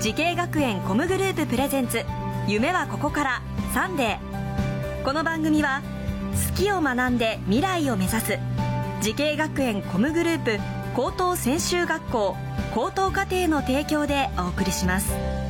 滋慶学園 COMグループプレゼンツ夢はここからサンデー。この番組は好きを学んで未来を目指す滋慶学園 COMグループ高等専修学校高等課程の提供でお送りします。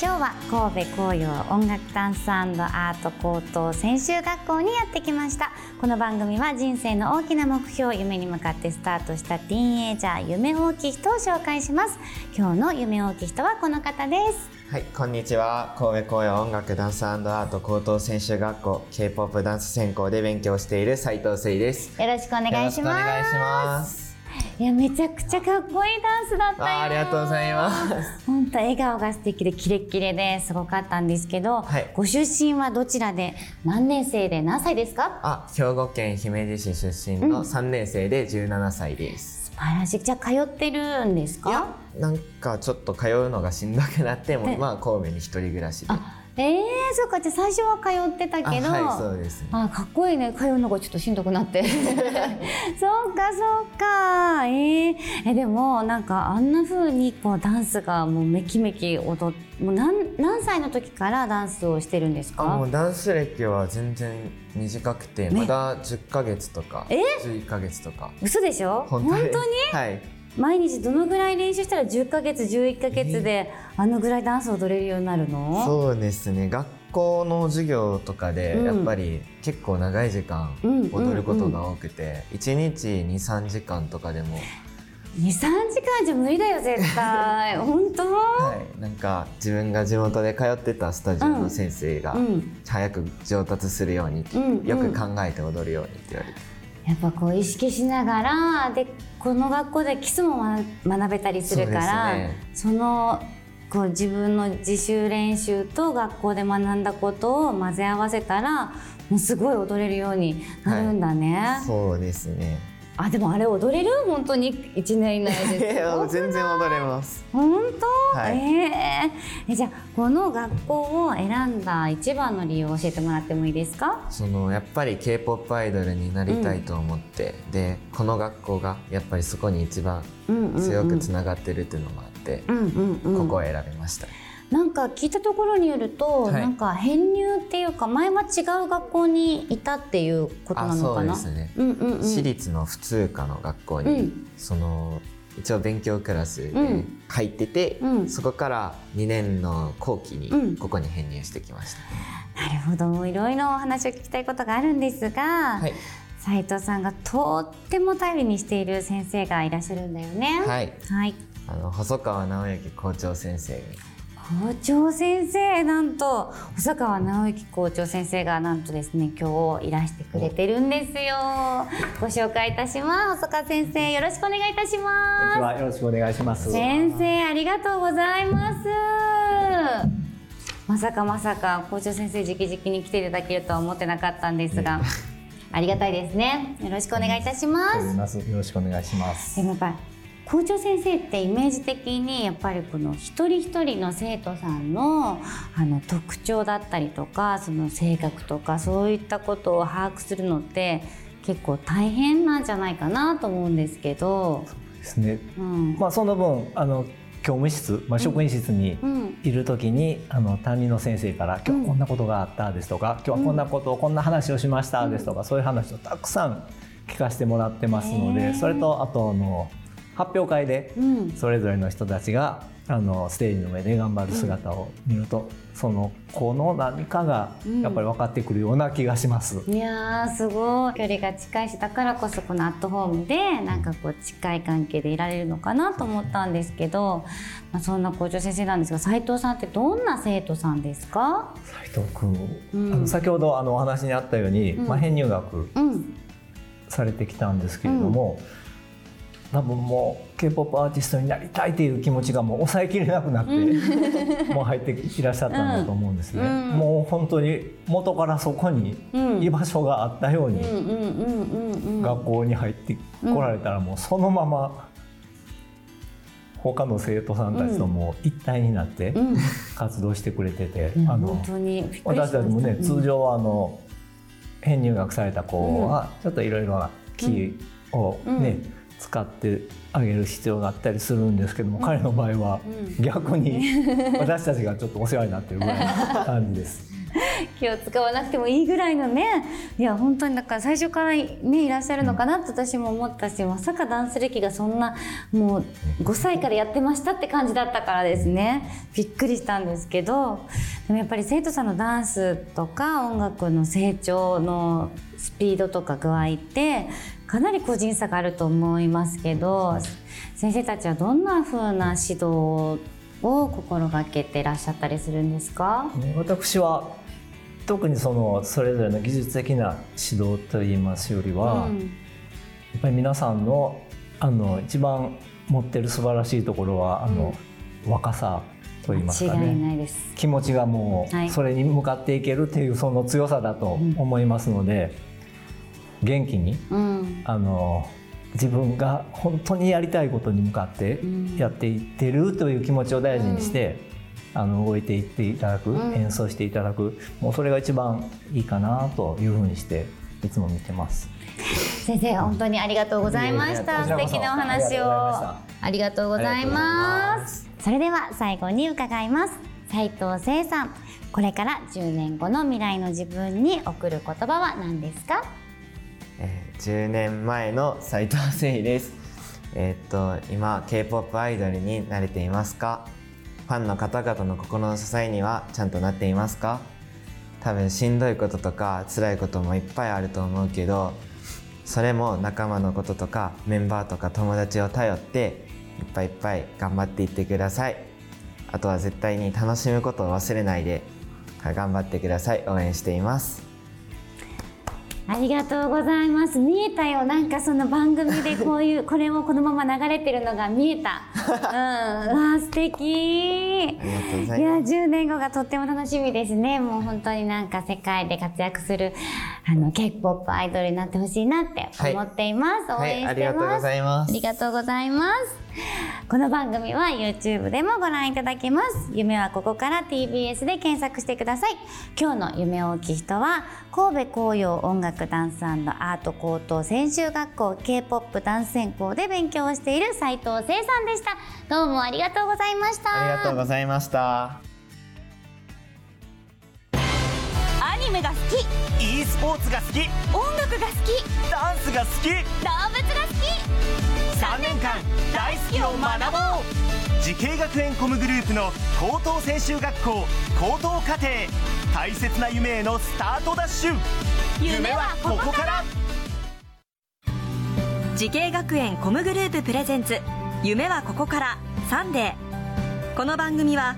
今日は神戸甲陽音楽ダンスアート高等専修学校にやってきました。この番組は人生の大きな目標夢に向かってスタートしたティーンエイジャー夢大きい人を紹介します。今日の夢大きい人はこの方です。はい、こんにちは。神戸紅葉音楽ダンスアート高等専修学校 K-POP ダンス専攻で勉強している斉藤誠です。よろしくお願いします。よろしくお願いやめちゃくちゃかっこいいダンスだったよあありがとうございます。本当笑顔が素敵でキレッキレですごかったんですけど、はいご出身はどちらで何年生で何歳ですか？あ、兵庫県姫路市出身の3年生で17歳です。素晴らしいじゃあ通ってるんですいやか、なんかちょっと通うのがしんどくなって、もまあ神戸に一人暮らしで。あえー、そうかじゃあ最初は通ってたけどあはい、そうですね。あかっこいいね。通うのがちょっとしんどくなって。そうかそうか。えー、えでもなんかあんな風にこうダンスがもうめきめき踊っもう何何歳の時からダンスをしてるんですか？あもうダンス歴は全然短くて、まだ10ヶ月とか、え？11ヶ月とか。嘘でしょ？本当に？はい。毎日どのぐらい練習したら10ヶ月11ヶ月であのぐらいダンス踊れるようになるの？そうですね。学校の授業とかでうん。やっぱり結構長い時間うん踊ることが多くて1日23時間とかでも、23時間じゃ無理だよ絶対。本当、はい、なんか自分が地元で通ってたスタジオの先生がうん。早く上達するように、うん。よく考えて踊るようにって言われて、やっぱこう意識しながらでこの学校でキスも学べたりするからそ,、のこう自分の自習練習と学校で学んだことを混ぜ合わせたらもうすごい踊れるようになるんだね、そうですね。あでもあれ踊れる？本当に？1年以内 いでや全然踊れます。本当、はい。えー。えじゃあこの学校を選んだ一番の理由を教えてもらってもいいですか？そのやっぱり k p o p アイドルになりたいと思って、でこの学校がやっぱりそこに一番うんうんうん。強くつながってるっていうのもあって、うんうんうん。ここを選びました。なんか聞いたところによると、はい。なんか編入っていうか前は違う学校にいたっていうことなのかな？ですね、うんうんうん。私立の普通科の学校に、うん。その一応勉強クラスでうん。入ってて、うん。そこから2年の後期にうん。ここに編入してきました、なるほど。いろいろお話を聞きたいことがあるんですが、はい。斉藤さんがとっても頼りにしている先生がいらっしゃるんだよね。はい。はい。あの細川直之校長先生に校長先生なんと細川直之校長先生がなんとですね今日いらしてくれてるんですよご紹介いたします細川先生よろしくお願いいたします。よろしくお願いします。先生ありがとうございますまさかまさか校長先生直々に来ていただけるとは思ってなかったんですが、ありがたいですねよろしくお願いいたします、ます。よろしくお願いします。でもやっぱり校長先生ってイメージ的にやっぱりこの一人一人の生徒さんのあの特徴だったりとかその性格とかそういったことを把握するのって結構大変なんじゃないかなと思うんですけど、ですね。うん。まあその分あの教務室、まあ職員室にうんいる時に、あの担任の先生から今日はこんなことがあったですとか、今日はこんなことをこんな話をしましたですとか、そういう話をたくさん聞かせてもらってますので、それとあとあの発表会でうん。それぞれの人たちがあのステージの上で頑張る姿を見ると、その子の何かがやっぱり分かってくるような気がします。いやーすごい。距離が近いしだからこそこのアットホームでなんかこう近い関係でいられるのかなと思ったんですけど、まあ、そんな校長先生なんですが斉藤さんってどんな生徒さんですか？斉藤君、うん。あの先ほどあのお話にあったように、うん。まあ、編入学うん。されてきたんですけれども、多分もう k p o p アーティストになりたいという気持ちがもう抑えきれなくなって、もう入っていらっしゃったんだと思うんですね、うん。もう本当に元からそこにうん居場所があったように、学校に入ってこられたらもうそのまま他の生徒さんたちともう一体になってうん。活動してくれてて、あの私たちもね、うん。通常はあの編入学された子はちょっといろいろなキーをね、使ってあげる必要があったりするんですけども、彼の場合は逆に 私たちがちょっとお世話になってるぐらいの感じです。気を使わなくてもいいぐらいのね。いや本当にだから最初からねいらっしゃるのかなと私も思ったし、まさかダンス歴がそんなもう5歳からやってましたって感じだったからですね。びっくりしたんですけどでもやっぱり生徒さんのダンスとか音楽の成長のスピードとか具合ってかなり個人差があると思いますけど先生たちはどんな風な指導を心がけてらっしゃったりするんですか？ね私は特にそのそれぞれの技術的な指導といいますよりは、うん。やっぱり皆さんのあの一番持ってる素晴らしいところはあの、若さといいますかね。気持ちがもはい。うそれに向かっていけるっていうその強さだと思いますので、元気にうん。あの自分が本当にやりたいことに向かってんやっていってるという気持ちを大事にして、あの動いていっていただく、うん演奏していただくもうそれが一番いいかなというふうにしていつも見てます。先生本当にありがとうございました。素敵なお話をあありがとうございます。それでは最後に伺います。斉藤聖さん、これから10年後の未来の自分に送る言葉は何ですか？えー10年前の斉藤誠意です。えーっと今 K-POP アイドルに慣れていますか？ファンの方々の心の支えにはちゃんとなっていますか？多分しんどいこととか辛いこともいっぱいあると思うけど、それも仲間のこととかメンバーとか友達を頼っていっぱいいっぱい頑張っていってください。あとは絶対に楽しむことを忘れないで頑張ってください。応援しています。ありがとうございます。見えたよ。なんかその番組でこういう、これもこのまま流れてるのが見えた。うん。わあ、素敵。ありがとうございや、います。10年後がとっても楽しみですね。もう本当になんか世界で活躍する、あの、K-POP アイドルになってほしいなって思っています。はい応援してます。ありがとうございますありがとうございます。この番組は YouTube でもご覧いただけます。夢はここから TBS で検索してください。今日の夢大きい人は、神戸紅葉音楽ダンスアート高等専修学校 K-POP ダンス専攻で勉強をしている斉藤聖さんでした。どうもありがとうございました。ありがとうございました。メが好き。e スポーツが好き。音楽が好き。ダンスが好き。動物が好き。3年間大好きを学ぼう。滋慶学園 COMグループの高等専修学校高等課程大切な夢へのスタートダッシュ。夢はここから。滋慶学園 COMグループプレゼンツ。夢はここから。サンデー。この番組は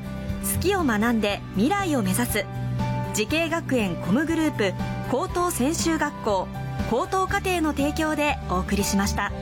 好きを学んで未来を目指す滋慶学園 COMグループ高等専修学校高等課程の提供でお送りしました。